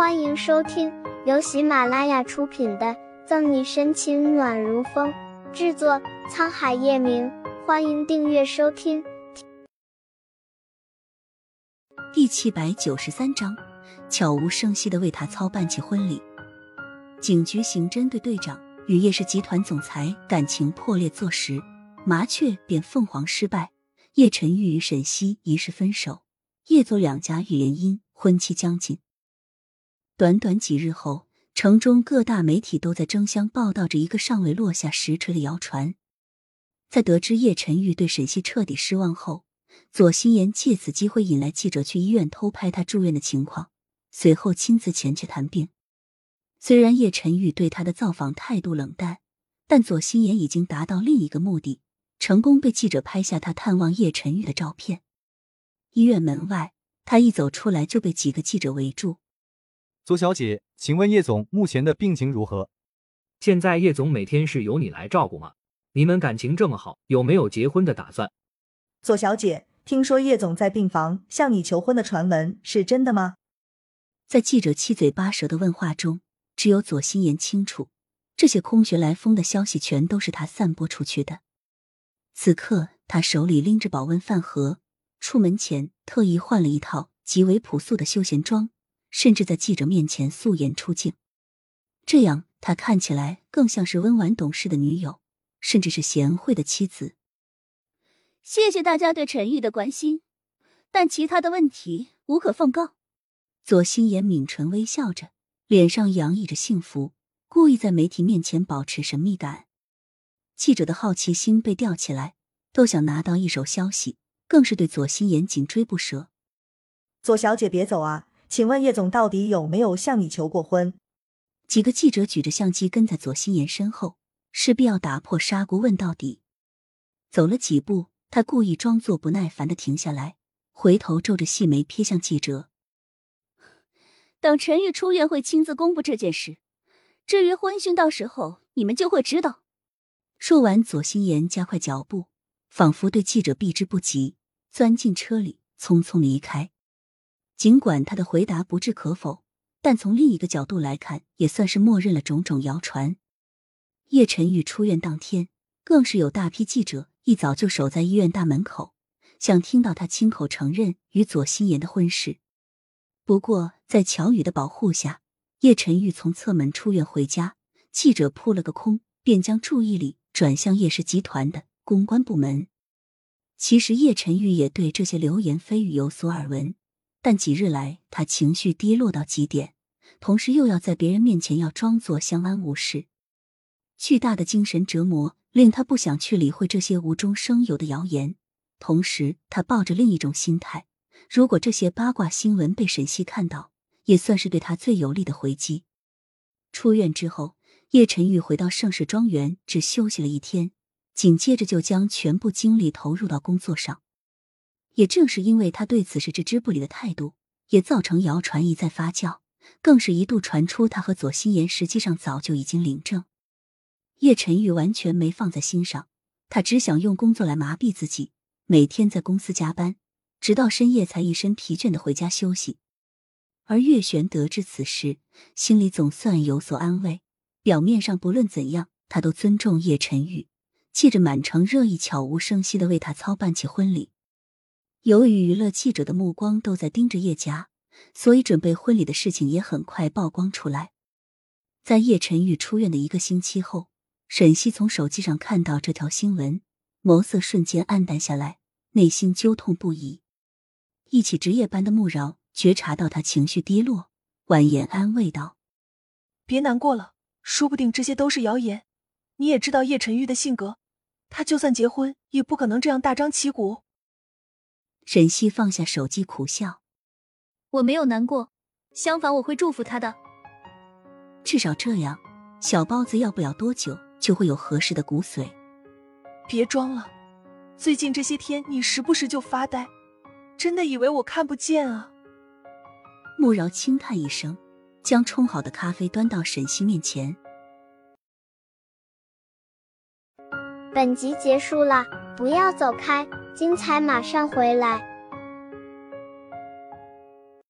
欢迎收听由喜马拉雅出品的《赠你深情暖如风》，制作沧海夜明。欢迎订阅收听。第七百九十三章，悄无声息的为他操办起婚礼。警局刑侦队队长与叶氏集团总裁感情破裂坐实，麻雀变凤凰失败，叶晨玉与沈西疑似分手，叶左两家预言因婚期将近。短短几日后，城中各大媒体都在争相报道着一个尚未落下实锤的谣传。在得知叶晨玉对沈西彻底失望后，左心言借此机会引来记者去医院偷拍他住院的情况，随后亲自前去探病。虽然叶晨玉对他的造访态度冷淡，但左心言已经达到另一个目的，成功被记者拍下他探望叶晨玉的照片。医院门外，他一走出来就被几个记者围住。左小姐，请问叶总目前的病情如何？现在叶总每天是由你来照顾吗？你们感情这么好，有没有结婚的打算？左小姐，听说叶总在病房向你求婚的传闻是真的吗？在记者七嘴八舌的问话中，只有左心言清楚，这些空穴来风的消息全都是他散播出去的。此刻，他手里拎着保温饭盒，出门前特意换了一套极为朴素的休闲装。甚至在记者面前素颜出镜，这样他看起来更像是温婉懂事的女友，甚至是贤惠的妻子。谢谢大家对陈玉的关心，但其他的问题无可奉告。左心言抿唇微笑着，脸上洋溢着幸福，故意在媒体面前保持神秘感。记者的好奇心被吊起来，都想拿到一手消息，更是对左心言紧追不舍。左小姐别走啊！请问叶总到底有没有向你求过婚？几个记者举着相机跟在左心言身后，势必要打破砂锅问到底。走了几步，他故意装作不耐烦的停下来，回头皱着细眉瞥向记者。等陈玉出院会亲自公布这件事，至于婚讯，到时候你们就会知道。说完，左心言加快脚步，仿佛对记者避之不及，钻进车里，匆匆离开。尽管他的回答不置可否，但从另一个角度来看，也算是默认了种种谣传。叶晨玉出院当天，更是有大批记者一早就守在医院大门口，想听到他亲口承认与左心言的婚事。不过，在乔宇的保护下，叶晨玉从侧门出院回家，记者扑了个空，便将注意力转向叶氏集团的公关部门。其实，叶晨玉也对这些流言蜚语有所耳闻。但几日来，他情绪低落到极点，同时又要在别人面前要装作相安无事，巨大的精神折磨令他不想去理会这些无中生有的谣言。同时，他抱着另一种心态：如果这些八卦新闻被沈西看到，也算是对他最有利的回击。出院之后，叶晨玉回到盛世庄园，只休息了一天，紧接着就将全部精力投入到工作上。也正是因为他对此事置之不理的态度，也造成谣传一再发酵，更是一度传出他和左心言实际上早就已经领证。叶晨玉完全没放在心上，他只想用工作来麻痹自己，每天在公司加班，直到深夜才一身疲倦的回家休息。而月璇得知此事，心里总算有所安慰。表面上不论怎样，他都尊重叶晨玉，借着满城热议，悄无声息的为他操办起婚礼。由于娱乐记者的目光都在盯着叶家，所以准备婚礼的事情也很快曝光出来。在叶晨玉出院的一个星期后，沈西从手机上看到这条新闻，眸色瞬间黯淡下来，内心揪痛不已。一起值夜班的穆饶觉察到他情绪低落，婉言安慰道：“别难过了，说不定这些都是谣言。你也知道叶晨玉的性格，他就算结婚，也不可能这样大张旗鼓。”沈西放下手机，苦笑：“我没有难过，相反，我会祝福他的。至少这样，小包子要不了多久就会有合适的骨髓。”别装了，最近这些天你时不时就发呆，真的以为我看不见啊？慕饶轻叹一声，将冲好的咖啡端到沈西面前。本集结束了，不要走开。精彩马上回来。